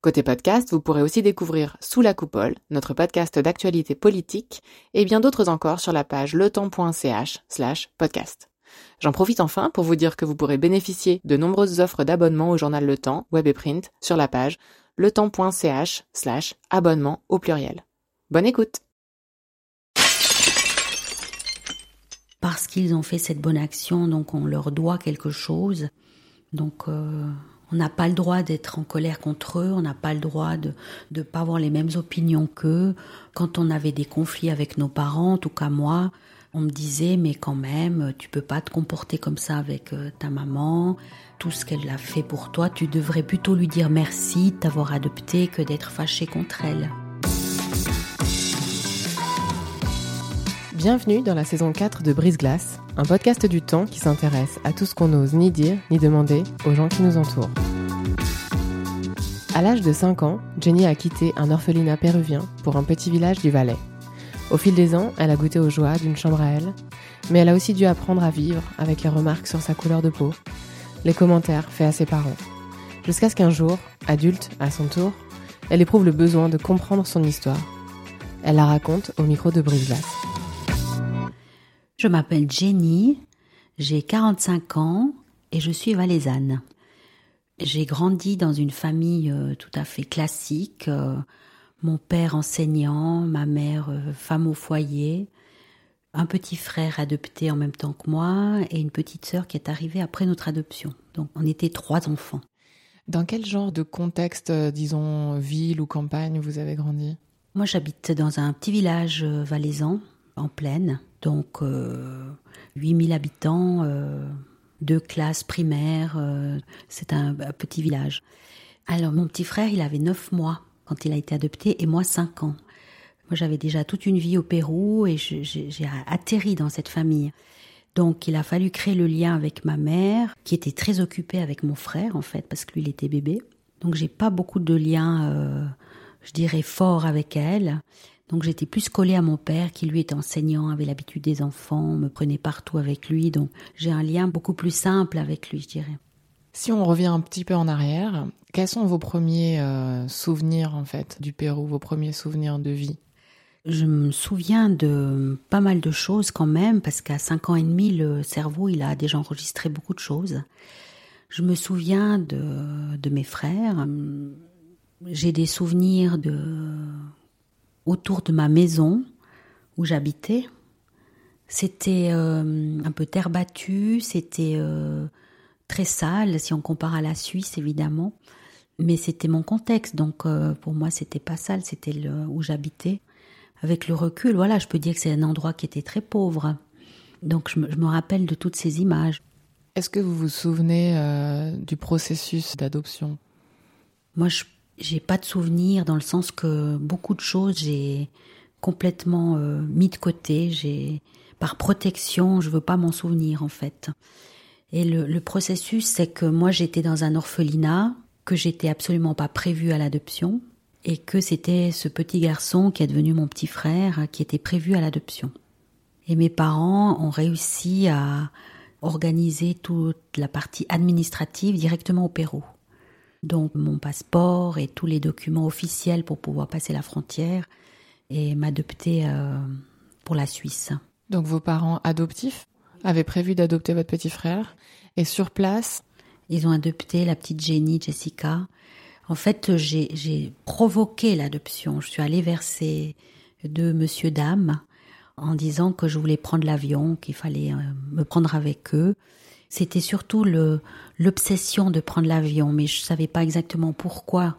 Côté podcast, vous pourrez aussi découvrir Sous la coupole, notre podcast d'actualité politique, et bien d'autres encore sur la page letemps.ch slash podcast. J'en profite enfin pour vous dire que vous pourrez bénéficier de nombreuses offres d'abonnement au journal Le Temps, web et print, sur la page letemps.ch slash abonnement au pluriel. Bonne écoute Parce qu'ils ont fait cette bonne action, donc on leur doit quelque chose. Donc euh, on n'a pas le droit d'être en colère contre eux, on n'a pas le droit de ne pas avoir les mêmes opinions qu'eux. Quand on avait des conflits avec nos parents, en tout cas moi, on me disait mais quand même, tu peux pas te comporter comme ça avec euh, ta maman. Tout ce qu'elle a fait pour toi, tu devrais plutôt lui dire merci de t'avoir adopté que d'être fâché contre elle. Bienvenue dans la saison 4 de Brise Glace, un podcast du temps qui s'intéresse à tout ce qu'on n'ose ni dire ni demander aux gens qui nous entourent. À l'âge de 5 ans, Jenny a quitté un orphelinat péruvien pour un petit village du Valais. Au fil des ans, elle a goûté aux joies d'une chambre à elle, mais elle a aussi dû apprendre à vivre avec les remarques sur sa couleur de peau, les commentaires faits à ses parents. Jusqu'à ce qu'un jour, adulte à son tour, elle éprouve le besoin de comprendre son histoire. Elle la raconte au micro de Brise Glace. Je m'appelle Jenny, j'ai 45 ans et je suis valaisanne. J'ai grandi dans une famille euh, tout à fait classique. euh, Mon père enseignant, ma mère euh, femme au foyer, un petit frère adopté en même temps que moi et une petite sœur qui est arrivée après notre adoption. Donc on était trois enfants. Dans quel genre de contexte, disons ville ou campagne, vous avez grandi? Moi j'habite dans un petit village valaisan, en plaine, donc euh, 8000 habitants, euh, deux classes primaires, euh, c'est un, petit village. Alors mon petit frère, il avait 9 mois quand il a été adopté et moi 5 ans. Moi j'avais déjà toute une vie au Pérou et j'ai atterri dans cette famille. Donc il a fallu créer le lien avec ma mère, qui était très occupée avec mon frère en fait, parce que lui il était bébé. Donc j'ai pas beaucoup de liens, euh, je dirais, forts avec elle. Donc j'étais plus collée à mon père, qui lui était enseignant, avait l'habitude des enfants, me prenait partout avec lui. Donc j'ai un lien beaucoup plus simple avec lui, je dirais. Si on revient un petit peu en arrière, quels sont vos premiers euh, souvenirs en fait du Pérou, vos premiers souvenirs de vie? Je me souviens de pas mal de choses quand même, parce qu'à 5 ans et demi, le cerveau, il a déjà enregistré beaucoup de choses. Je me souviens de, de mes frères. J'ai des souvenirs de autour de ma maison où j'habitais. C'était euh, un peu terre battue, c'était euh, très sale si on compare à la Suisse évidemment, mais c'était mon contexte donc euh, pour moi c'était pas sale, c'était le, où j'habitais. Avec le recul, voilà, je peux dire que c'est un endroit qui était très pauvre. Donc je me, je me rappelle de toutes ces images. Est-ce que vous vous souvenez du processus d'adoption? Moi, je j'ai pas de souvenirs dans le sens que beaucoup de choses j'ai complètement euh, mis de côté. J'ai par protection, je veux pas m'en souvenir en fait. Et le, le processus, c'est que moi j'étais dans un orphelinat, que j'étais absolument pas prévue à l'adoption, et que c'était ce petit garçon qui est devenu mon petit frère qui était prévu à l'adoption. Et mes parents ont réussi à organiser toute la partie administrative directement au Pérou. Donc mon passeport et tous les documents officiels pour pouvoir passer la frontière et m'adopter euh, pour la Suisse. Donc vos parents adoptifs avaient prévu d'adopter votre petit frère et sur place, Ils ont adopté la petite Jenny, Jessica. En fait, j'ai provoqué l'adoption. Je suis allée vers ces deux monsieur dames en disant que je voulais prendre l'avion, qu'il fallait euh, me prendre avec eux. C'était surtout l'obsession de prendre l'avion, mais je savais pas exactement pourquoi.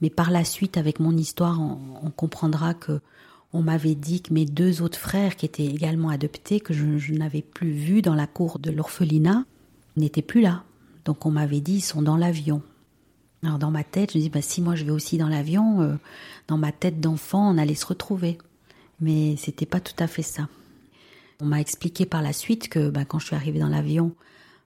Mais par la suite, avec mon histoire, on, comprendra que on m'avait dit que mes deux autres frères, qui étaient également adoptés, que je, n'avais plus vus dans la cour de l'orphelinat, n'étaient plus là. Donc on m'avait dit ils sont dans l'avion. Alors dans ma tête, je me dis bah, si moi je vais aussi dans l'avion, euh, dans ma tête d'enfant, on allait se retrouver. Mais c'était pas tout à fait ça. On m'a expliqué par la suite que ben, quand je suis arrivée dans l'avion,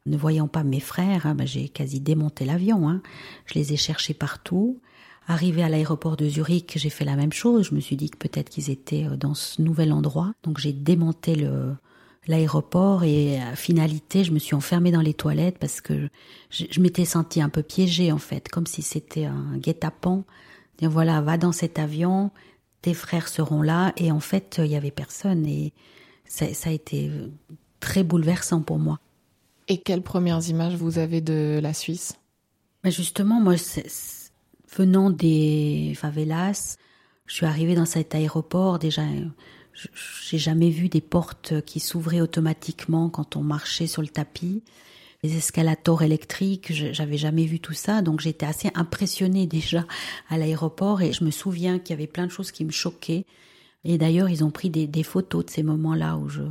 ne voyant pas mes frères, hein, ben, j'ai quasi démonté l'avion. Hein. Je les ai cherchés partout. Arrivé à l'aéroport de Zurich, j'ai fait la même chose. Je me suis dit que peut-être qu'ils étaient euh, dans ce nouvel endroit. Donc j'ai démonté le, l'aéroport et à finalité, je me suis enfermée dans les toilettes parce que je, m'étais sentie un peu piégée en fait, comme si c'était un guet-apens. Voilà, va dans cet avion, tes frères seront là et en fait, il y avait personne et ça, ça a été très bouleversant pour moi. Et quelles premières images vous avez de la Suisse? Justement, moi, venant des favelas, je suis arrivée dans cet aéroport déjà j'ai jamais vu des portes qui s'ouvraient automatiquement quand on marchait sur le tapis. Les escalators électriques, j'avais jamais vu tout ça, donc j'étais assez impressionnée déjà à l'aéroport et je me souviens qu'il y avait plein de choses qui me choquaient. Et d'ailleurs, ils ont pris des, photos de ces moments-là où je,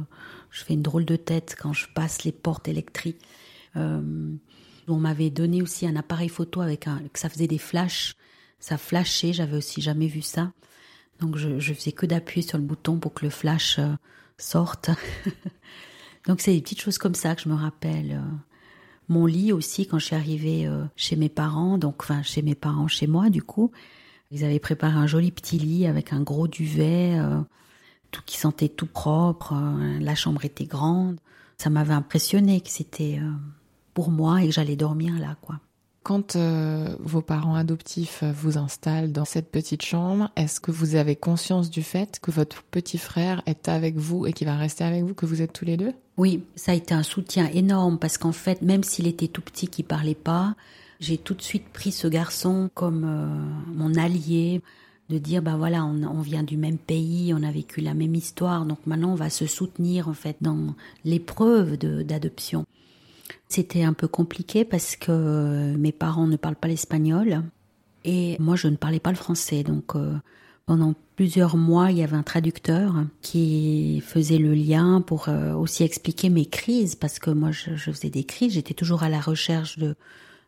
je fais une drôle de tête quand je passe les portes électriques. Euh, on m'avait donné aussi un appareil photo avec un, que ça faisait des flashs. Ça flashait, j'avais aussi jamais vu ça. Donc je, faisais que d'appuyer sur le bouton pour que le flash euh, sorte. Donc c'est des petites choses comme ça que je me rappelle. Euh. Mon lit aussi, quand je suis arrivée chez mes parents, donc enfin chez mes parents, chez moi du coup, ils avaient préparé un joli petit lit avec un gros duvet, tout qui sentait tout propre. la chambre était grande. Ça m'avait impressionné que c'était pour moi et que j'allais dormir là, quoi. Quand euh, vos parents adoptifs vous installent dans cette petite chambre, est-ce que vous avez conscience du fait que votre petit frère est avec vous et qu'il va rester avec vous, que vous êtes tous les deux? Oui, ça a été un soutien énorme parce qu'en fait, même s'il était tout petit, qu'il parlait pas, j'ai tout de suite pris ce garçon comme euh, mon allié, de dire bah voilà, on, vient du même pays, on a vécu la même histoire, donc maintenant on va se soutenir en fait dans l'épreuve d'adoption. C'était un peu compliqué parce que mes parents ne parlent pas l'espagnol et moi je ne parlais pas le français. Donc euh, pendant plusieurs mois, il y avait un traducteur qui faisait le lien pour euh, aussi expliquer mes crises parce que moi je, faisais des crises, j'étais toujours à la recherche de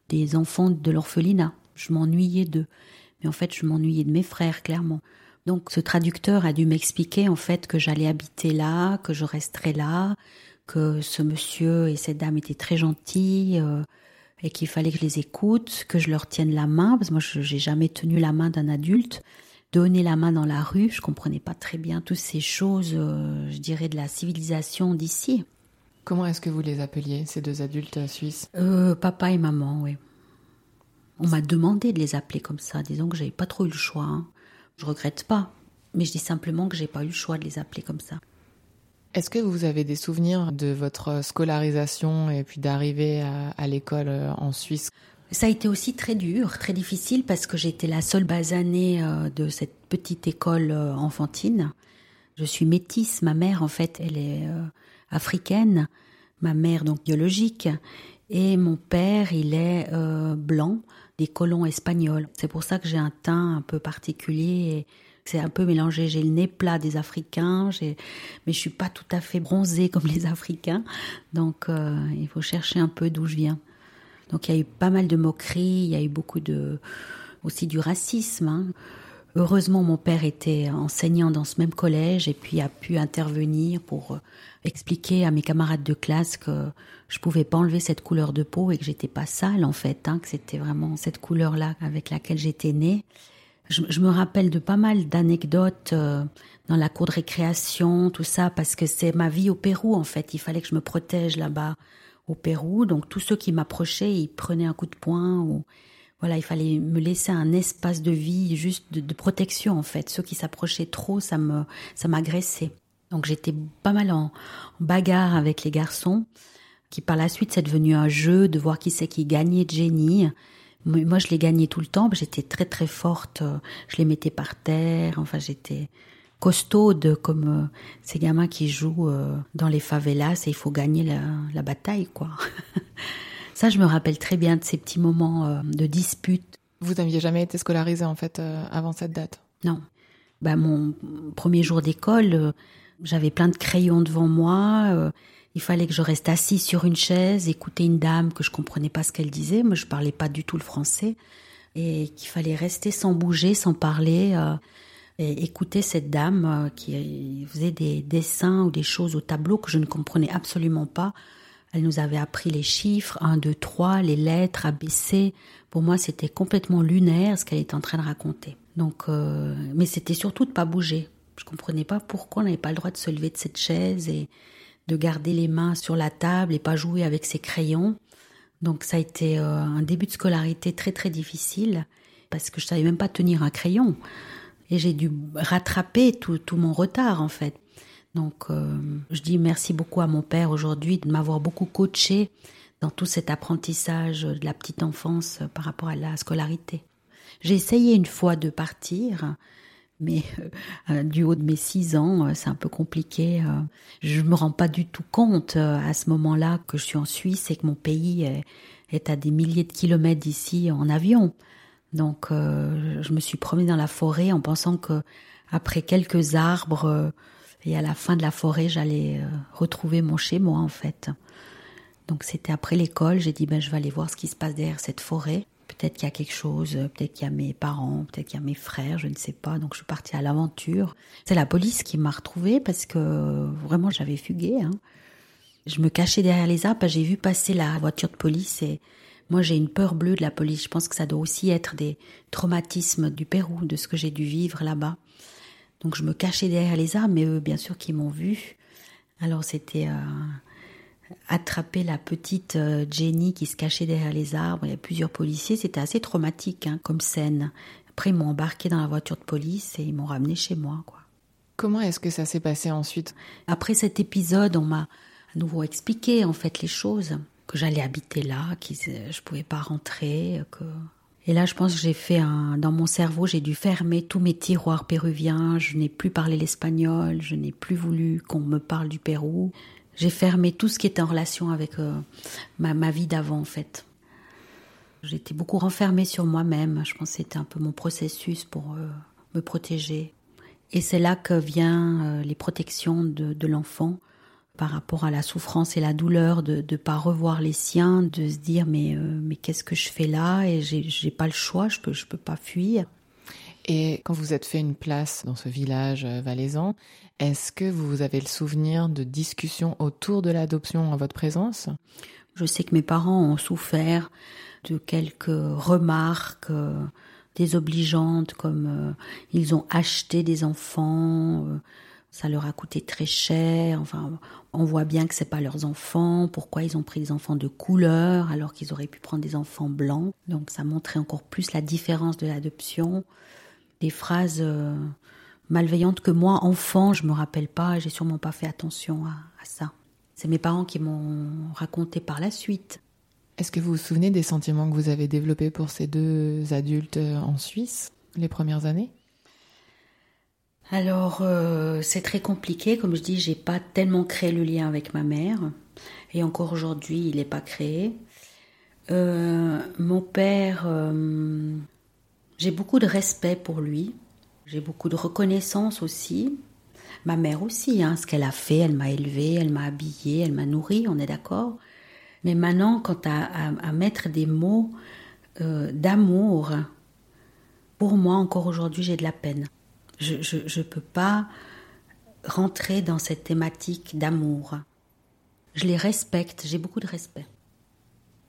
des enfants de l'orphelinat. Je m'ennuyais d'eux. Mais en fait, je m'ennuyais de mes frères clairement. Donc ce traducteur a dû m'expliquer en fait que j'allais habiter là, que je resterais là, que ce monsieur et cette dame étaient très gentils euh, et qu'il fallait que je les écoute, que je leur tienne la main, parce que moi je j'ai jamais tenu la main d'un adulte. Donner la main dans la rue, je comprenais pas très bien toutes ces choses, euh, je dirais, de la civilisation d'ici. Comment est-ce que vous les appeliez, ces deux adultes euh, suisses? Papa et maman, oui. On m'a demandé de les appeler comme ça, disons que j'avais pas trop eu le choix. Hein. Je regrette pas, mais je dis simplement que j'ai pas eu le choix de les appeler comme ça. Est-ce que vous avez des souvenirs de votre scolarisation et puis d'arriver à, l'école euh, en Suisse? Ça a été aussi très dur, très difficile parce que j'étais la seule basanée euh, de cette petite école euh, enfantine. Je suis métisse, ma mère en fait, elle est africaine, ma mère donc biologique, et mon père il est blanc, des colons espagnols. C'est pour ça que j'ai un teint un peu particulier. C'est un peu mélangé. J'ai le nez plat des Africains, mais je suis pas tout à fait bronzée comme les Africains. Donc, euh, il faut chercher un peu d'où je viens. Donc, il y a eu pas mal de moqueries, il y a eu beaucoup de, aussi du racisme. Hein. Heureusement, mon père était enseignant dans ce même collège et puis a pu intervenir pour euh, expliquer à mes camarades de classe que je pouvais pas enlever cette couleur de peau et que j'étais pas sale en fait, hein, que c'était vraiment cette couleur-là avec laquelle j'étais née. Je, me rappelle de pas mal d'anecdotes euh, dans la cour de récréation, tout ça, parce que c'est ma vie au Pérou en fait. Il fallait que je me protège là-bas au Pérou. Donc tous ceux qui m'approchaient, ils prenaient un coup de poing ou voilà, il fallait me laisser un espace de vie juste de, protection en fait. Ceux qui s'approchaient trop, ça me ça m'agressait. Donc j'étais pas mal en, bagarre avec les garçons, qui par la suite c'est devenu un jeu de voir qui c'est qui gagnait de génie. Moi, je les gagnais tout le temps. J'étais très très forte. Je les mettais par terre. Enfin, j'étais costaude comme euh, ces gamins qui jouent euh, dans les favelas et il faut gagner la, bataille, quoi. Ça, je me rappelle très bien de ces petits moments euh, de dispute. Vous n'aviez jamais été scolarisé en fait avant cette date? Non. Bah, mon premier jour d'école, j'avais plein de crayons devant moi il fallait que je reste assis sur une chaise, écouter une dame que je comprenais pas ce qu'elle disait. Moi, je parlais pas du tout le français. Et qu'il fallait rester sans bouger, sans parler. Euh, et écouter cette dame euh, qui faisait des dessins ou des choses au tableau que je ne comprenais absolument pas. Elle nous avait appris les chiffres, 1, 2, 3, les lettres, ABC. Pour moi, c'était complètement lunaire ce qu'elle était en train de raconter. Donc, euh, mais c'était surtout de pas bouger. Je comprenais pas pourquoi on n'avait pas le droit de se lever de cette chaise et de garder les mains sur la table et pas jouer avec ses crayons. Donc ça a été euh, un début de scolarité très très difficile parce que je savais même pas tenir un crayon et j'ai dû rattraper tout, tout, mon retard en fait. Donc euh, je dis merci beaucoup à mon père aujourd'hui de m'avoir beaucoup coaché dans tout cet apprentissage de la petite enfance par rapport à la scolarité. J'ai essayé une fois de partir, mais euh, du haut de mes six ans, euh, c'est un peu compliqué. Euh, je me rends pas du tout compte à ce moment-là que je suis en Suisse et que mon pays est, à des milliers de kilomètres d'ici en avion. Donc, je me suis promenée dans la forêt en pensant que après quelques arbres et à la fin de la forêt, j'allais retrouver mon chez moi en fait. Donc, c'était après l'école. J'ai dit ben je vais aller voir ce qui se passe derrière cette forêt. Peut-être qu'il y a quelque chose, peut-être qu'il y a mes parents, peut-être qu'il y a mes frères, je ne sais pas. Donc je suis partie à l'aventure. C'est la police qui m'a retrouvée parce que vraiment j'avais fugué. Hein. Je me cachais derrière les arbres, j'ai vu passer la voiture de police et moi j'ai une peur bleue de la police. Je pense que ça doit aussi être des traumatismes du Pérou, de ce que j'ai dû vivre là-bas. Donc je me cachais derrière les arbres, mais eux bien sûr qui m'ont vu. Alors c'était euh, attraper la petite euh, Jenny qui se cachait derrière les arbres. Il y a plusieurs policiers. C'était assez traumatique hein, comme scène. Après, ils m'ont embarqué dans la voiture de police et ils m'ont ramené chez moi. Quoi. Comment est-ce que ça s'est passé ensuite? Après cet épisode, on m'a à nouveau expliqué en fait les choses, que j'allais habiter là, que je pouvais pas rentrer, que et là, je pense que j'ai fait un, dans mon cerveau, j'ai dû fermer tous mes tiroirs péruviens. Je n'ai plus parlé l'espagnol. Je n'ai plus voulu qu'on me parle du Pérou. J'ai fermé tout ce qui était en relation avec euh, ma, vie d'avant, en fait. J'étais beaucoup renfermée sur moi-même. Je pense que c'était un peu mon processus pour euh, me protéger. Et c'est là que viennent euh, les protections de, l'enfant par rapport à la souffrance et la douleur de ne pas revoir les siens, de se dire mais, mais qu'est-ce que je fais là? Et j'ai pas le choix, je peux, je peux pas fuir. Et quand vous êtes fait une place dans ce village valaisan, est-ce que vous avez le souvenir de discussions autour de l'adoption en votre présence? Je sais que mes parents ont souffert de quelques remarques euh, désobligeantes comme euh, ils ont acheté des enfants, euh, ça leur a coûté très cher. Enfin, on voit bien que c'est pas leurs enfants. Pourquoi ils ont pris des enfants de couleur alors qu'ils auraient pu prendre des enfants blancs Donc ça montrait encore plus la différence de l'adoption. Des phrases malveillante que moi, enfant, je me rappelle pas, j'ai sûrement pas fait attention à, ça. C'est mes parents qui m'ont raconté par la suite. Est-ce que vous vous souvenez des sentiments que vous avez développés pour ces deux adultes euh, en Suisse les premières années? Alors, euh, c'est très compliqué. Comme je dis, j'ai pas tellement créé le lien avec ma mère. Et encore aujourd'hui, il n'est pas créé. Euh, mon père, j'ai beaucoup de respect pour lui. J'ai beaucoup de reconnaissance aussi. Ma mère aussi, hein, ce qu'elle a fait, elle m'a élevée, elle m'a habillée, elle m'a nourrie, on est d'accord. Mais maintenant, quant à, mettre des mots euh, d'amour, pour moi, encore aujourd'hui, j'ai de la peine. Je ne peux pas rentrer dans cette thématique d'amour. Je les respecte, j'ai beaucoup de respect.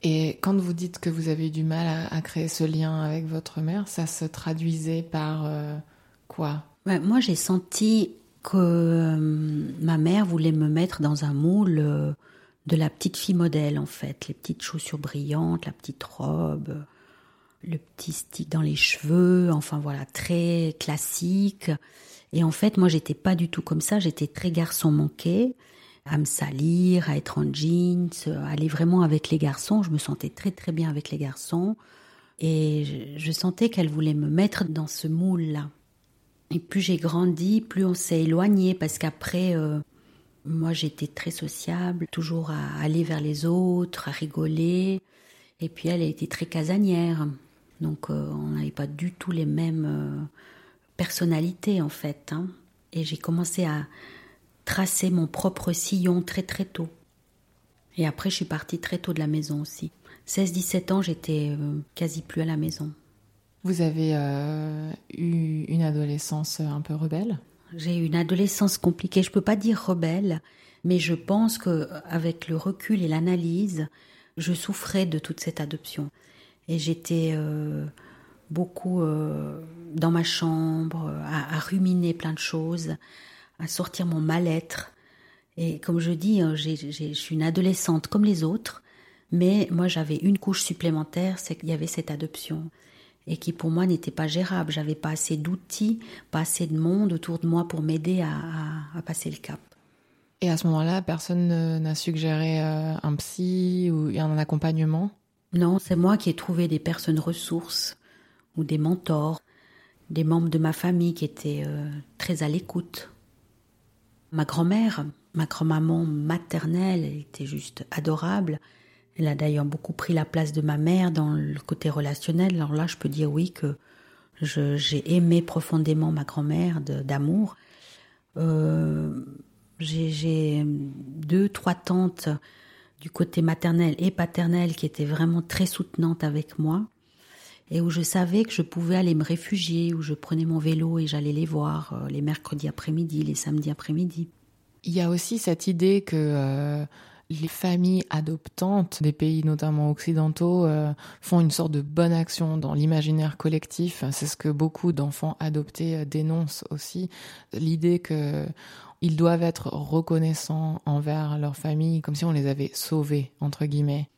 Et quand vous dites que vous avez eu du mal à, créer ce lien avec votre mère, ça se traduisait par euh, moi, j'ai senti que euh, ma mère voulait me mettre dans un moule euh, de la petite fille modèle, en fait. Les petites chaussures brillantes, la petite robe, le petit stick dans les cheveux, enfin voilà, très classique. Et en fait, moi, j'étais pas du tout comme ça. J'étais très garçon manqué, à me salir, à être en jeans, aller vraiment avec les garçons. Je me sentais très très bien avec les garçons. Et je sentais qu'elle voulait me mettre dans ce moule-là. Et plus j'ai grandi, plus on s'est éloigné parce qu'après, euh, moi j'étais très sociable, toujours à aller vers les autres, à rigoler. Et puis elle, a été très casanière. Donc euh, on n'avait pas du tout les mêmes euh, personnalités en fait. Hein. Et j'ai commencé à tracer mon propre sillon très très tôt. Et après, je suis partie très tôt de la maison aussi. 16-17 ans, j'étais quasi plus à la maison. Vous avez eu une adolescence un peu rebelle? J'ai eu une adolescence compliquée. Je ne peux pas dire rebelle, mais je pense que avec le recul et l'analyse, je souffrais de toute cette adoption. Et j'étais beaucoup dans ma chambre, à, à, ruminer plein de choses, à sortir mon mal-être. Et comme je dis, je suis une adolescente comme les autres. Mais moi, j'avais une couche supplémentaire, c'est qu'il y avait cette adoption. Et qui pour moi n'était pas gérable. J'avais pas assez d'outils, pas assez de monde autour de moi pour m'aider à, passer le cap. Et à ce moment-là, personne n'a suggéré euh, un psy ou un accompagnement? Non, c'est moi qui ai trouvé des personnes ressources ou des mentors, des membres de ma famille qui étaient euh, très à l'écoute. Ma grand-mère, ma grand-maman maternelle, elle était juste adorable. Elle a d'ailleurs beaucoup pris la place de ma mère dans le côté relationnel. Alors là, je peux dire oui que j'ai aimé profondément ma grand-mère d'amour. Euh, j'ai deux, trois tantes du côté maternel et paternel qui étaient vraiment très soutenantes avec moi et où je savais que je pouvais aller me réfugier, où je prenais mon vélo et j'allais les voir euh, les mercredis après-midi, les samedis après-midi. Il y a aussi cette idée que euh, les familles adoptantes des pays notamment occidentaux euh, font une sorte de bonne action dans l'imaginaire collectif. C'est ce que beaucoup d'enfants adoptés dénoncent aussi. L'idée que ils doivent être reconnaissants envers leur famille, comme si on les avait sauvés, entre guillemets.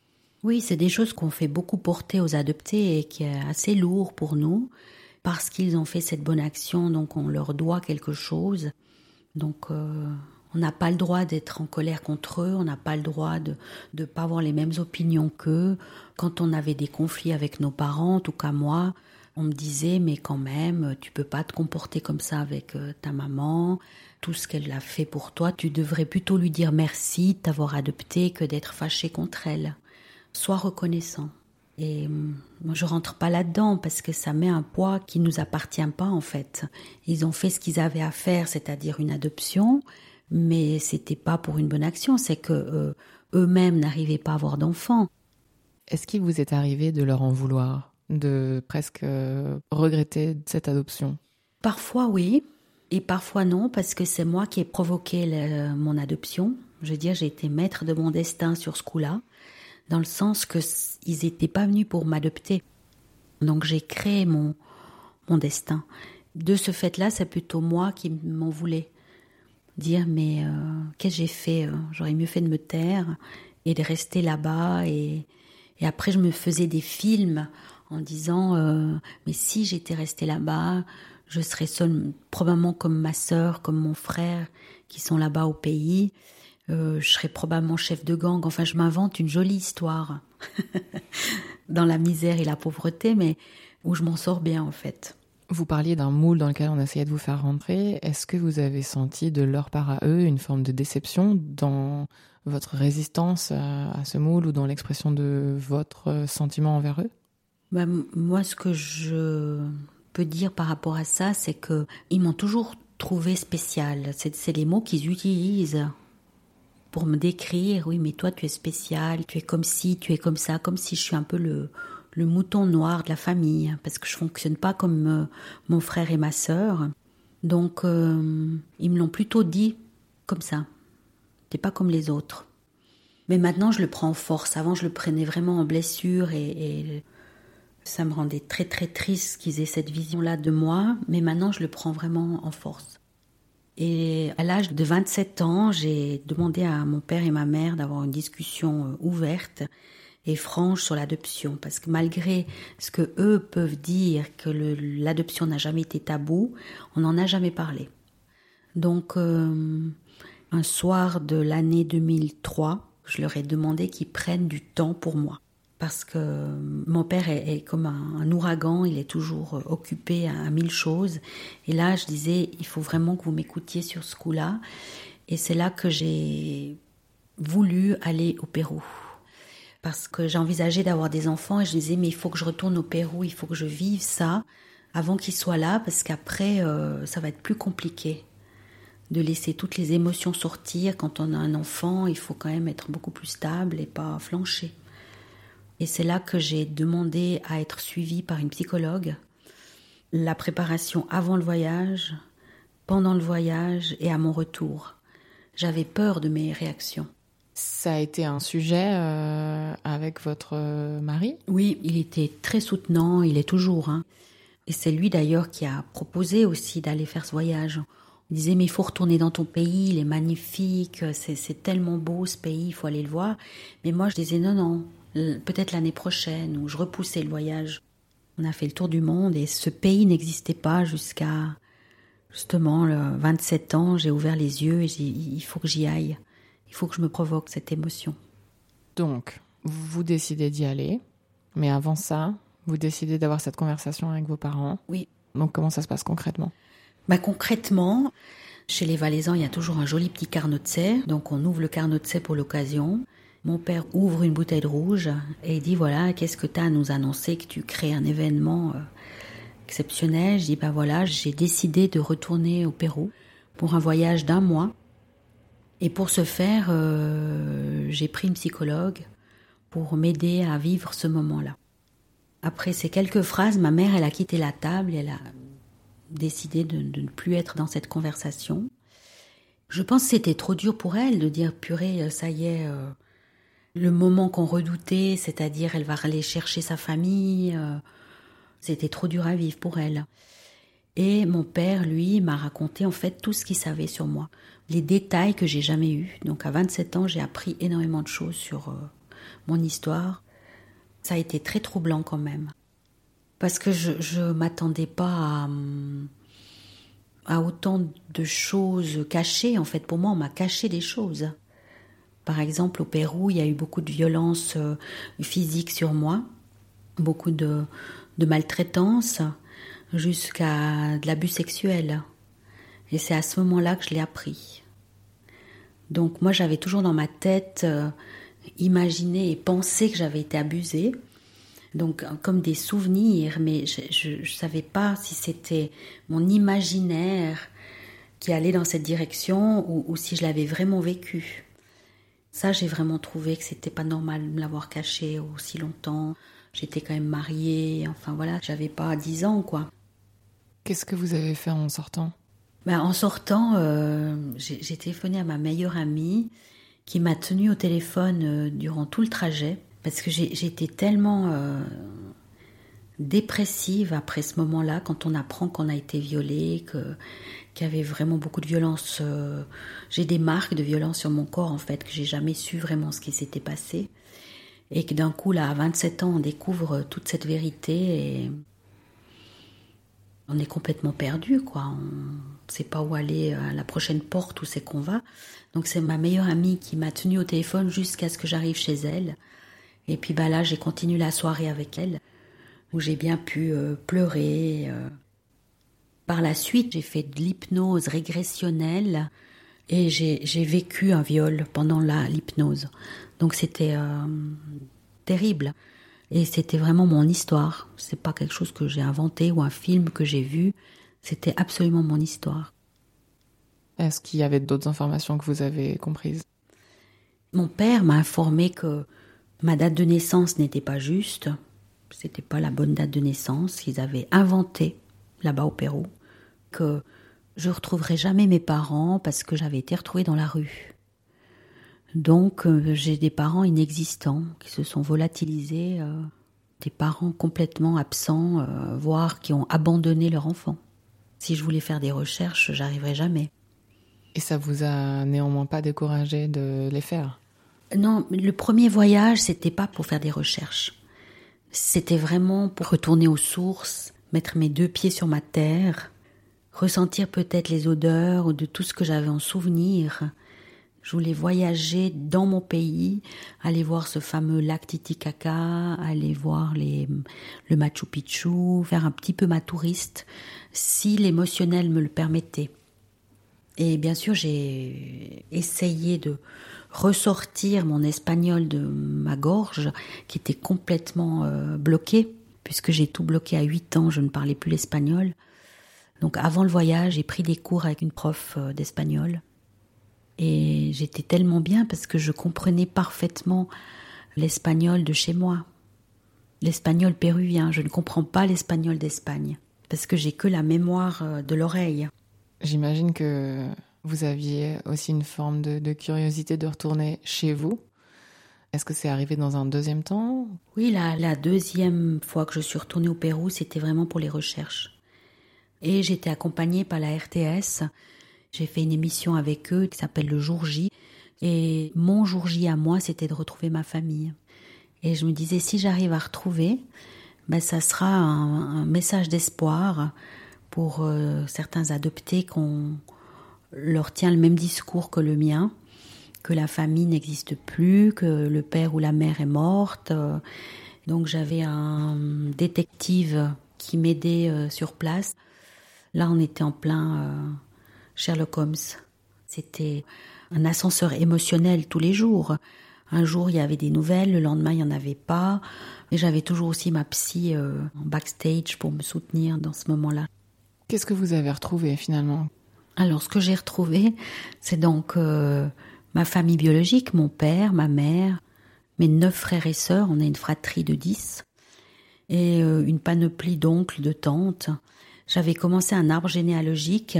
Oui, c'est des choses qu'on fait beaucoup porter aux adoptés et qui est assez lourd pour nous, parce qu'ils ont fait cette bonne action, donc on leur doit quelque chose. Donc euh, on n'a pas le droit d'être en colère contre eux, on n'a pas le droit de ne pas avoir les mêmes opinions qu'eux. Quand on avait des conflits avec nos parents, en tout cas moi, on me disait mais quand même, tu peux pas te comporter comme ça avec euh, ta maman. Tout ce qu'elle a fait pour toi, tu devrais plutôt lui dire merci de t'avoir adopté que d'être fâché contre elle. Sois reconnaissant. Et moi, je rentre pas là-dedans parce que ça met un poids qui nous appartient pas en fait. Ils ont fait ce qu'ils avaient à faire, c'est-à-dire une adoption mais c'était pas pour une bonne action, c'est que euh, eux-mêmes n'arrivaient pas à avoir d'enfants. Est-ce qu'il vous est arrivé de leur en vouloir, de presque euh, regretter cette adoption? Parfois oui, et parfois non, parce que c'est moi qui ai provoqué mon adoption. Je veux dire, j'ai été maître de mon destin sur ce coup-là, dans le sens que ils n'étaient pas venus pour m'adopter. Donc j'ai créé mon, mon destin. De ce fait-là, c'est plutôt moi qui m'en voulais dire mais euh, qu'est-ce que j'ai fait euh, J'aurais mieux fait de me taire et de rester là-bas. Et, après, je me faisais des films en disant euh, mais si j'étais restée là-bas, je serais seule, probablement comme ma sœur, comme mon frère qui sont là-bas au pays. Je serais probablement chef de gang. Enfin, je m'invente une jolie histoire dans la misère et la pauvreté, mais où je m'en sors bien en fait. Vous parliez d'un moule dans lequel on essayait de vous faire rentrer. Est-ce que vous avez senti de leur part à eux une forme de déception dans votre résistance à, ce moule ou dans l'expression de votre sentiment envers eux? Bah, Moi, ce que je peux dire par rapport à ça, c'est que ils m'ont toujours trouvé spécial. C'est les mots qu'ils utilisent pour me décrire. Oui, mais toi, tu es spécial, tu es comme si, tu es comme ça, comme si je suis un peu le le mouton noir de la famille, parce que je fonctionne pas comme euh, mon frère et ma sœur. Donc, euh, ils me l'ont plutôt dit comme ça. T'es pas comme les autres. Mais maintenant, je le prends en force. Avant, je le prenais vraiment en blessure et, et ça me rendait très très triste qu'ils aient cette vision-là de moi. Mais maintenant, je le prends vraiment en force. Et à l'âge de 27 ans, j'ai demandé à mon père et ma mère d'avoir une discussion euh, ouverte et franche sur l'adoption, parce que malgré ce que eux peuvent dire que l'adoption n'a jamais été tabou, on n'en a jamais parlé. Donc, euh, un soir de l'année 2003, je leur ai demandé qu'ils prennent du temps pour moi. Parce que mon père est, comme un, ouragan, il est toujours occupé à, mille choses. Et là, je disais, il faut vraiment que vous m'écoutiez sur ce coup-là. Et c'est là que j'ai voulu aller au Pérou parce que j'envisageais d'avoir des enfants et je disais mais il faut que je retourne au Pérou, il faut que je vive ça avant qu'ils soient là parce qu'après euh, ça va être plus compliqué de laisser toutes les émotions sortir quand on a un enfant, il faut quand même être beaucoup plus stable et pas flancher. Et c'est là que j'ai demandé à être suivie par une psychologue la préparation avant le voyage, pendant le voyage et à mon retour. J'avais peur de mes réactions. Ça a été un sujet euh, avec votre mari? Oui, il était très soutenant, il est toujours. Hein. Et c'est lui d'ailleurs qui a proposé aussi d'aller faire ce voyage. Il disait mais il faut retourner dans ton pays, il est magnifique, c'est tellement beau ce pays, il faut aller le voir. Mais moi je disais non non, peut-être l'année prochaine ou je repoussais le voyage. On a fait le tour du monde et ce pays n'existait pas jusqu'à justement le 27 ans. J'ai ouvert les yeux et j'ai il faut que j'y aille. Il faut que je me provoque cette émotion. Donc, vous décidez d'y aller, mais avant ça, vous décidez d'avoir cette conversation avec vos parents. Oui. Donc, comment ça se passe concrètement? Bah, Concrètement, chez les Valaisans, il y a toujours un joli petit carnot de serre. Donc, on ouvre le carnot de serre pour l'occasion. Mon père ouvre une bouteille de rouge et dit voilà, qu'est-ce que tu as à nous annoncer que tu crées un événement euh, exceptionnel? Je dis bah voilà, j'ai décidé de retourner au Pérou pour un voyage d'un mois. Et pour ce faire, euh, j'ai pris une psychologue pour m'aider à vivre ce moment-là. Après ces quelques phrases, ma mère, elle a quitté la table et elle a décidé de, ne plus être dans cette conversation. Je pense que c'était trop dur pour elle de dire purée, ça y est, euh, le moment qu'on redoutait, c'est-à-dire elle va aller chercher sa famille, euh, c'était trop dur à vivre pour elle. Et mon père, lui, m'a raconté en fait tout ce qu'il savait sur moi, les détails que j'ai jamais eus. Donc à 27 ans, j'ai appris énormément de choses sur euh, mon histoire. Ça a été très troublant quand même. Parce que je ne m'attendais pas à, à autant de choses cachées. En fait, pour moi, on m'a caché des choses. Par exemple, au Pérou, il y a eu beaucoup de violences euh, physiques sur moi, beaucoup de, maltraitance, jusqu'à de l'abus sexuel. Et c'est à ce moment-là que je l'ai appris. Donc moi, j'avais toujours dans ma tête euh, imaginé et pensé que j'avais été abusée. Donc comme des souvenirs, mais je ne savais pas si c'était mon imaginaire qui allait dans cette direction ou, ou si je l'avais vraiment vécu. Ça, j'ai vraiment trouvé que c'était pas normal de me l'avoir caché aussi longtemps. J'étais quand même mariée, enfin voilà, j'avais pas 10 ans quoi. Qu'est-ce que vous avez fait en sortant? Ben, En sortant, euh, j'ai téléphoné à ma meilleure amie qui m'a tenue au téléphone euh, durant tout le trajet parce que j'étais tellement euh, dépressive après ce moment-là quand on apprend qu'on a été violée, que qu'il y avait vraiment beaucoup de violence. Euh, j'ai des marques de violence sur mon corps en fait, que j'ai jamais su vraiment ce qui s'était passé. Et que d'un coup, là, à 27 ans, on découvre toute cette vérité et on est complètement perdu, quoi. On sait pas où aller à la prochaine porte, où c'est qu'on va. Donc c'est ma meilleure amie qui m'a tenue au téléphone jusqu'à ce que j'arrive chez elle. Et puis bah là, j'ai continué la soirée avec elle, où j'ai bien pu euh, pleurer, euh, par la suite, j'ai fait de l'hypnose régressionnelle et j'ai vécu un viol pendant l'hypnose. Donc c'était euh, terrible. Et c'était vraiment mon histoire. C'est pas quelque chose que j'ai inventé ou un film que j'ai vu. C'était absolument mon histoire. Est-ce qu'il y avait d'autres informations que vous avez comprises? Mon père m'a informé que ma date de naissance n'était pas juste. C'était pas la bonne date de naissance. qu'ils avaient inventé là-bas au Pérou, que je retrouverai jamais mes parents parce que j'avais été retrouvée dans la rue. Donc euh, j'ai des parents inexistants qui se sont volatilisés, euh, des parents complètement absents, euh, voire qui ont abandonné leur enfant. Si je voulais faire des recherches, j'arriverais jamais. Et ça vous a néanmoins pas découragé de les faire? Non, le premier voyage, c'était pas pour faire des recherches. C'était vraiment pour retourner aux sources, mettre mes deux pieds sur ma terre, ressentir peut-être les odeurs de tout ce que j'avais en souvenir. Je voulais voyager dans mon pays, aller voir ce fameux lac Titicaca, aller voir le Machu Picchu, faire un petit peu ma touriste, si l'émotionnel me le permettait. Et bien sûr, j'ai essayé de ressortir mon espagnol de ma gorge, qui était complètement euh, bloqué, puisque j'ai tout bloqué à 8 ans, je ne parlais plus l'espagnol. Donc avant le voyage, j'ai pris des cours avec une prof euh, d'espagnol. Et j'étais tellement bien parce que je comprenais parfaitement l'espagnol de chez moi. L'espagnol péruvien, je ne comprends pas l'espagnol d'Espagne. parce que j'ai que la mémoire euh, de l'oreille. J'imagine que vous aviez aussi une forme de, curiosité de retourner chez vous. Est-ce que c'est arrivé dans un deuxième temps? Oui, la, la deuxième fois que je suis retournée au Pérou, c'était vraiment pour les recherches. Et j'étais accompagnée par la RTS. J'ai fait une émission avec eux qui s'appelle Le Jour J. Et mon jour J à moi, c'était de retrouver ma famille. Et je me disais, si j'arrive à retrouver, ben, ça sera un, message d'espoir pour euh, certains adoptés qu'on leur tient le même discours que le mien, que la famille n'existe plus, que le père ou la mère est morte. Donc j'avais un détective qui m'aidait euh, sur place. Là, on était en plein euh, Sherlock Holmes. C'était un ascenseur émotionnel tous les jours. Un jour, il y avait des nouvelles, le lendemain, il n'y en avait pas. Et j'avais toujours aussi ma psy euh, en backstage pour me soutenir dans ce moment-là. Qu'est-ce que vous avez retrouvé finalement? Alors, ce que j'ai retrouvé, c'est donc euh, ma famille biologique, mon père, ma mère, mes neuf frères et sœurs. On a une fratrie de dix. Et euh, une panoplie d'oncles, de tantes. J'avais commencé un arbre généalogique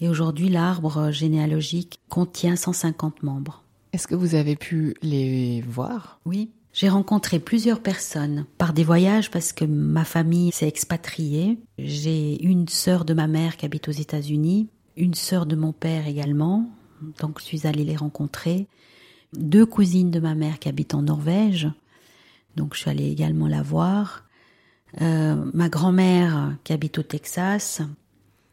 et aujourd'hui l'arbre généalogique contient 150 membres. Est-ce que vous avez pu les voir? Oui. J'ai rencontré plusieurs personnes par des voyages parce que ma famille s'est expatriée. J'ai une sœur de ma mère qui habite aux États-Unis, une sœur de mon père également, donc je suis allée les rencontrer. Deux cousines de ma mère qui habitent en Norvège, donc je suis allée également la voir. Euh, ma grand-mère qui habite au Texas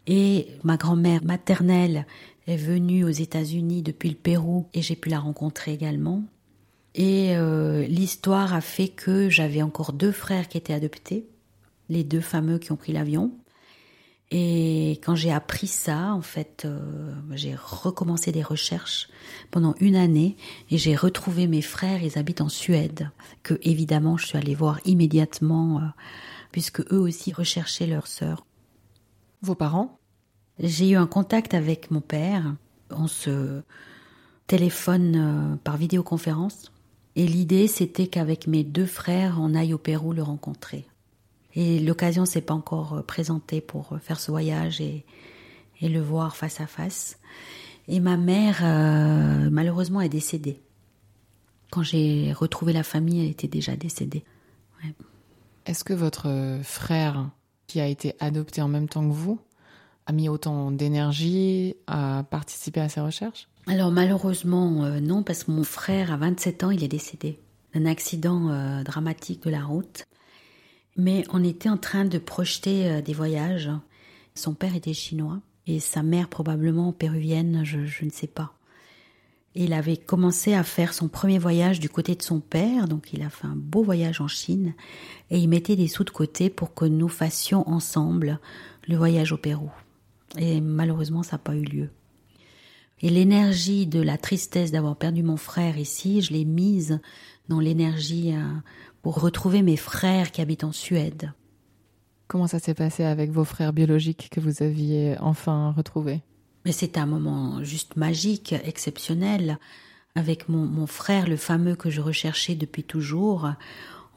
et ma grand-mère maternelle est venue aux États-Unis depuis le Pérou et j'ai pu la rencontrer également. Et euh, l'histoire a fait que j'avais encore deux frères qui étaient adoptés, les deux fameux qui ont pris l'avion. Et quand j'ai appris ça, en fait, euh, j'ai recommencé des recherches pendant une année et j'ai retrouvé mes frères. Ils habitent en Suède, que évidemment je suis allée voir immédiatement, euh, puisque eux aussi recherchaient leur sœur. Vos parents? J'ai eu un contact avec mon père. On se téléphone euh, par vidéoconférence. Et l'idée, c'était qu'avec mes deux frères, on aille au Pérou le rencontrer. Et l'occasion s'est pas encore euh, présentée pour euh, faire ce voyage et, et le voir face à face. Et ma mère, malheureusement, est décédée. Quand j'ai retrouvé la famille, elle était déjà décédée. Est-ce que votre frère, qui a été adopté en même temps que vous, a mis autant d'énergie à participer à ces recherches? Alors malheureusement euh, non, parce que mon frère à 27 ans, il est décédé d'un accident euh, dramatique de la route. Mais on était en train de projeter euh, des voyages. Son père était chinois et sa mère probablement péruvienne, je, ne sais pas. Il avait commencé à faire son premier voyage du côté de son père, donc il a fait un beau voyage en Chine, et il mettait des sous de côté pour que nous fassions ensemble le voyage au Pérou. Et malheureusement, ça n'a pas eu lieu. Et l'énergie de la tristesse d'avoir perdu mon frère ici, je l'ai mise dans l'énergie euh, pour retrouver mes frères qui habitent en Suède. Comment ça s'est passé avec vos frères biologiques que vous aviez enfin retrouvés? Mais c'était un moment juste magique, exceptionnel. Avec mon, mon, frère, le fameux que je recherchais depuis toujours,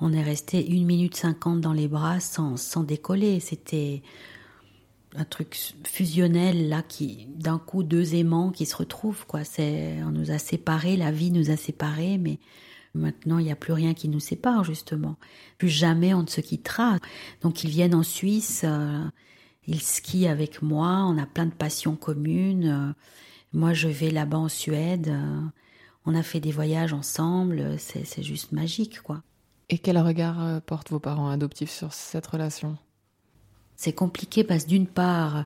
on est resté une minute cinquante dans les bras sans, sans décoller. C'était un truc fusionnel là qui d'un coup deux aimants qui se retrouvent quoi c'est on nous a séparés la vie nous a séparés mais maintenant il n'y a plus rien qui nous sépare justement. Plus jamais on ne se quittera. Donc ils viennent en Suisse euh, ils skient avec moi on a plein de passions communes. Euh, moi je vais là-bas en Suède euh, on a fait des voyages ensemble c'est juste magique quoi. Et quel regard portent vos parents adoptifs sur cette relation? C'est compliqué parce d'une part,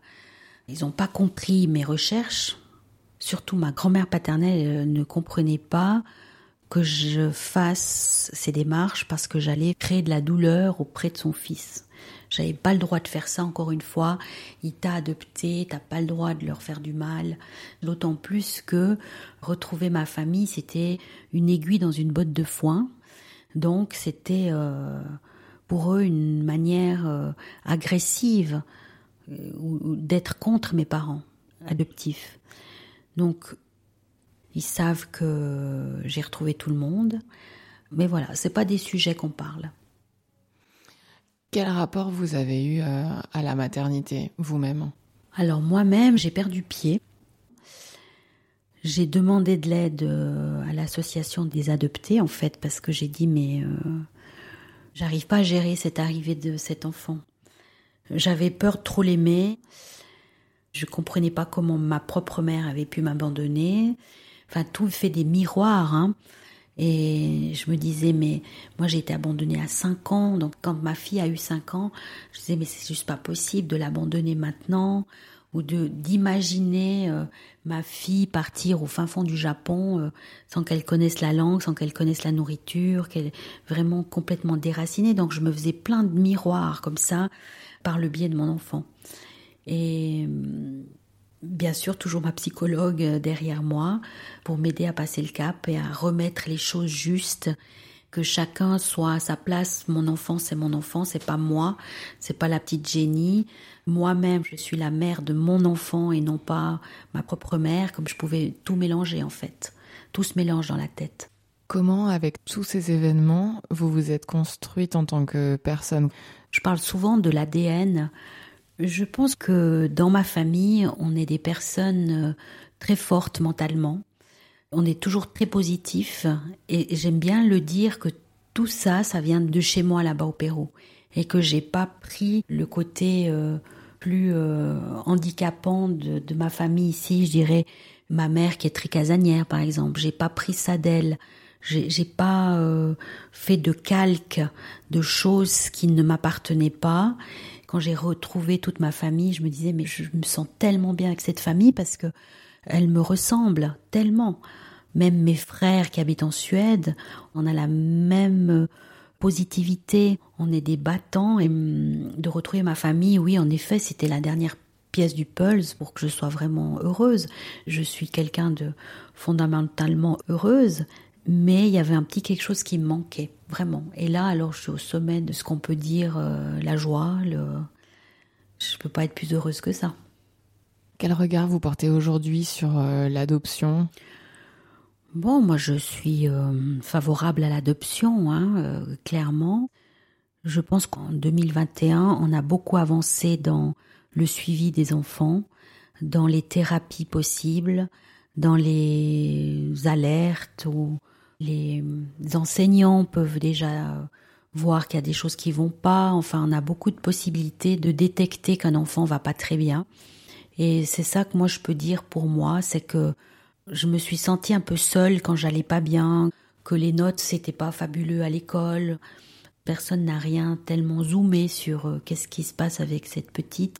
ils n'ont pas compris mes recherches. Surtout ma grand-mère paternelle ne comprenait pas que je fasse ces démarches parce que j'allais créer de la douleur auprès de son fils. J'avais pas le droit de faire ça encore une fois. Il t'a adopté, t'as pas le droit de leur faire du mal. D'autant plus que retrouver ma famille, c'était une aiguille dans une botte de foin. Donc c'était euh, pour eux une manière euh, agressive euh, d'être contre mes parents adoptifs. Donc, ils savent que j'ai retrouvé tout le monde, mais voilà, c'est pas des sujets qu'on parle. Quel rapport vous avez eu euh, à la maternité vous-même? Alors moi-même, j'ai perdu pied. J'ai demandé de l'aide euh, à l'association des adoptés en fait parce que j'ai dit mais euh, j'arrive pas à gérer cette arrivée de cet enfant. J'avais peur de trop l'aimer. Je comprenais pas comment ma propre mère avait pu m'abandonner. Enfin tout fait des miroirs. Hein. Et je me disais, mais moi j'ai été abandonnée à 5 ans, donc quand ma fille a eu 5 ans, je disais, mais c'est juste pas possible de l'abandonner maintenant, ou de d'imaginer euh, ma fille partir au fin fond du Japon euh, sans qu'elle connaisse la langue, sans qu'elle connaisse la nourriture, qu'elle est vraiment complètement déracinée. Donc je me faisais plein de miroirs comme ça par le biais de mon enfant. Et bien sûr toujours ma psychologue euh, derrière moi pour m'aider à passer le cap et à remettre les choses justes. Que chacun soit à sa place mon enfant c'est mon enfant c'est pas moi c'est pas la petite génie moi-même je suis la mère de mon enfant et non pas ma propre mère comme je pouvais tout mélanger en fait. Tout se mélange dans la tête. Comment avec tous ces événements vous vous êtes construite en tant que personne? Je parle souvent de l'ADN je pense que dans ma famille, on est des personnes euh, très fortes mentalement. On est toujours très positif et j'aime bien le dire que tout ça, ça vient de chez moi là-bas au Pérou et que j'ai pas pris le côté euh, plus euh, handicapant de, de, ma famille ici. Je dirais ma mère qui est très casanière par exemple. J'ai pas pris ça d'elle. J'ai pas fait de calque de choses qui ne m'appartenaient pas quand j'ai retrouvé toute ma famille, je me disais mais je me sens tellement bien avec cette famille parce que elle me ressemble tellement. Même mes frères qui habitent en Suède, on a la même positivité, on est des battants et hum, de retrouver ma famille, oui, en effet, c'était la dernière pièce du pulse pour que je sois vraiment heureuse. Je suis quelqu'un de fondamentalement heureuse, mais il y avait un petit quelque chose qui me manquait vraiment. Et là, alors, je suis au sommet de ce qu'on peut dire euh, la joie. Le... Je peux pas être plus heureuse que ça. Quel regard vous portez aujourd'hui sur euh, l'adoption? Bon, moi, je suis euh, favorable à l'adoption, hein, clairement. Je pense qu'en 2021, on a beaucoup avancé dans le suivi des enfants, dans les thérapies possibles, dans les alertes ou les enseignants peuvent déjà voir qu'il y a des choses qui vont pas. Enfin, on a beaucoup de possibilités de détecter qu'un enfant va pas très bien. Et c'est ça que moi je peux dire pour moi, c'est que je me suis sentie un peu seule quand j'allais pas bien, que les notes c'était pas fabuleux à l'école. Personne n'a rien tellement zoomé sur euh, qu'est-ce qui se passe avec cette petite.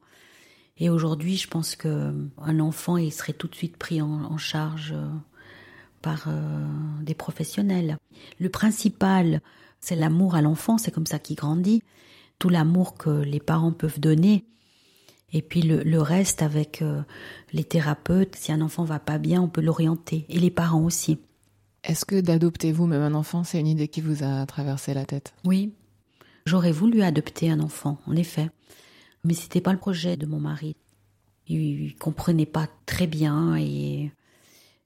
Et aujourd'hui, je pense que un enfant, il serait tout de suite pris en charge euh, par euh, des professionnels. Le principal, c'est l'amour à l'enfant, c'est comme ça qu'il grandit, tout l'amour que les parents peuvent donner. Et puis le, reste avec euh, les thérapeutes, si un enfant va pas bien, on peut l'orienter. Et les parents aussi. Est-ce que d'adopter vous-même un enfant, c'est une idée qui vous a traversé la tête? Oui. J'aurais voulu adopter un enfant, en effet. Mais c'était pas le projet de mon mari. Il comprenait pas très bien et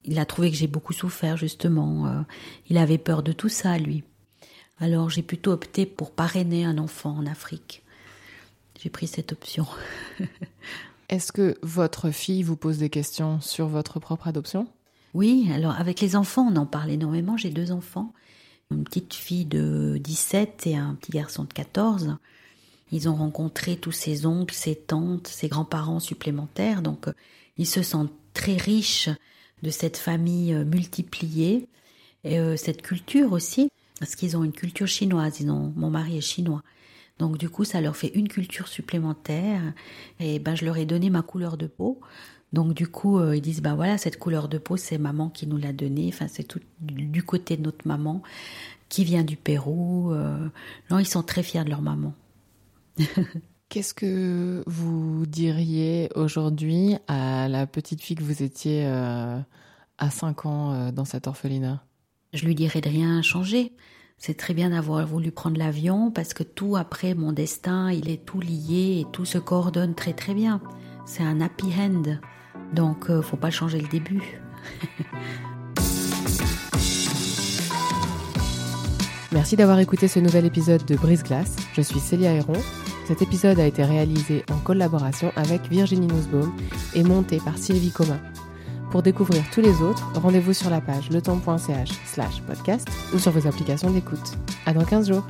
il a trouvé que j'ai beaucoup souffert, justement. Euh, il avait peur de tout ça, lui. Alors j'ai plutôt opté pour parrainer un enfant en Afrique. J'ai pris cette option. Est-ce que votre fille vous pose des questions sur votre propre adoption? Oui, alors avec les enfants, on en parle énormément. J'ai deux enfants, une petite fille de 17 et un petit garçon de 14. Ils ont rencontré tous ses oncles, ses tantes, ses grands-parents supplémentaires, donc euh, ils se sentent très riches de cette famille euh, multipliée et euh, cette culture aussi, parce qu'ils ont une culture chinoise. Ils ont, mon mari est chinois. Donc du coup, ça leur fait une culture supplémentaire. Et ben, je leur ai donné ma couleur de peau. Donc du coup, euh, ils disent ben voilà, cette couleur de peau, c'est maman qui nous l'a donnée. Enfin, c'est tout du côté de notre maman qui vient du Pérou. non, ils sont très fiers de leur maman. Qu'est-ce que vous diriez aujourd'hui à la petite fille que vous étiez euh, à 5 ans euh, dans cet orphelinat? Je lui dirais de rien changer. C'est très bien d'avoir voulu prendre l'avion parce que tout après mon destin, il est tout lié et tout se coordonne très très bien. C'est un happy end. Donc euh, faut pas changer le début. Merci d'avoir écouté ce nouvel épisode de Brise Glace. Je suis Célia Héron. Cet épisode a été réalisé en collaboration avec Virginie Nussbaum et monté par Sylvie Comin. Pour découvrir tous les autres, rendez-vous sur la page letemps.ch slash podcast ou sur vos applications d'écoute. À dans 15 jours!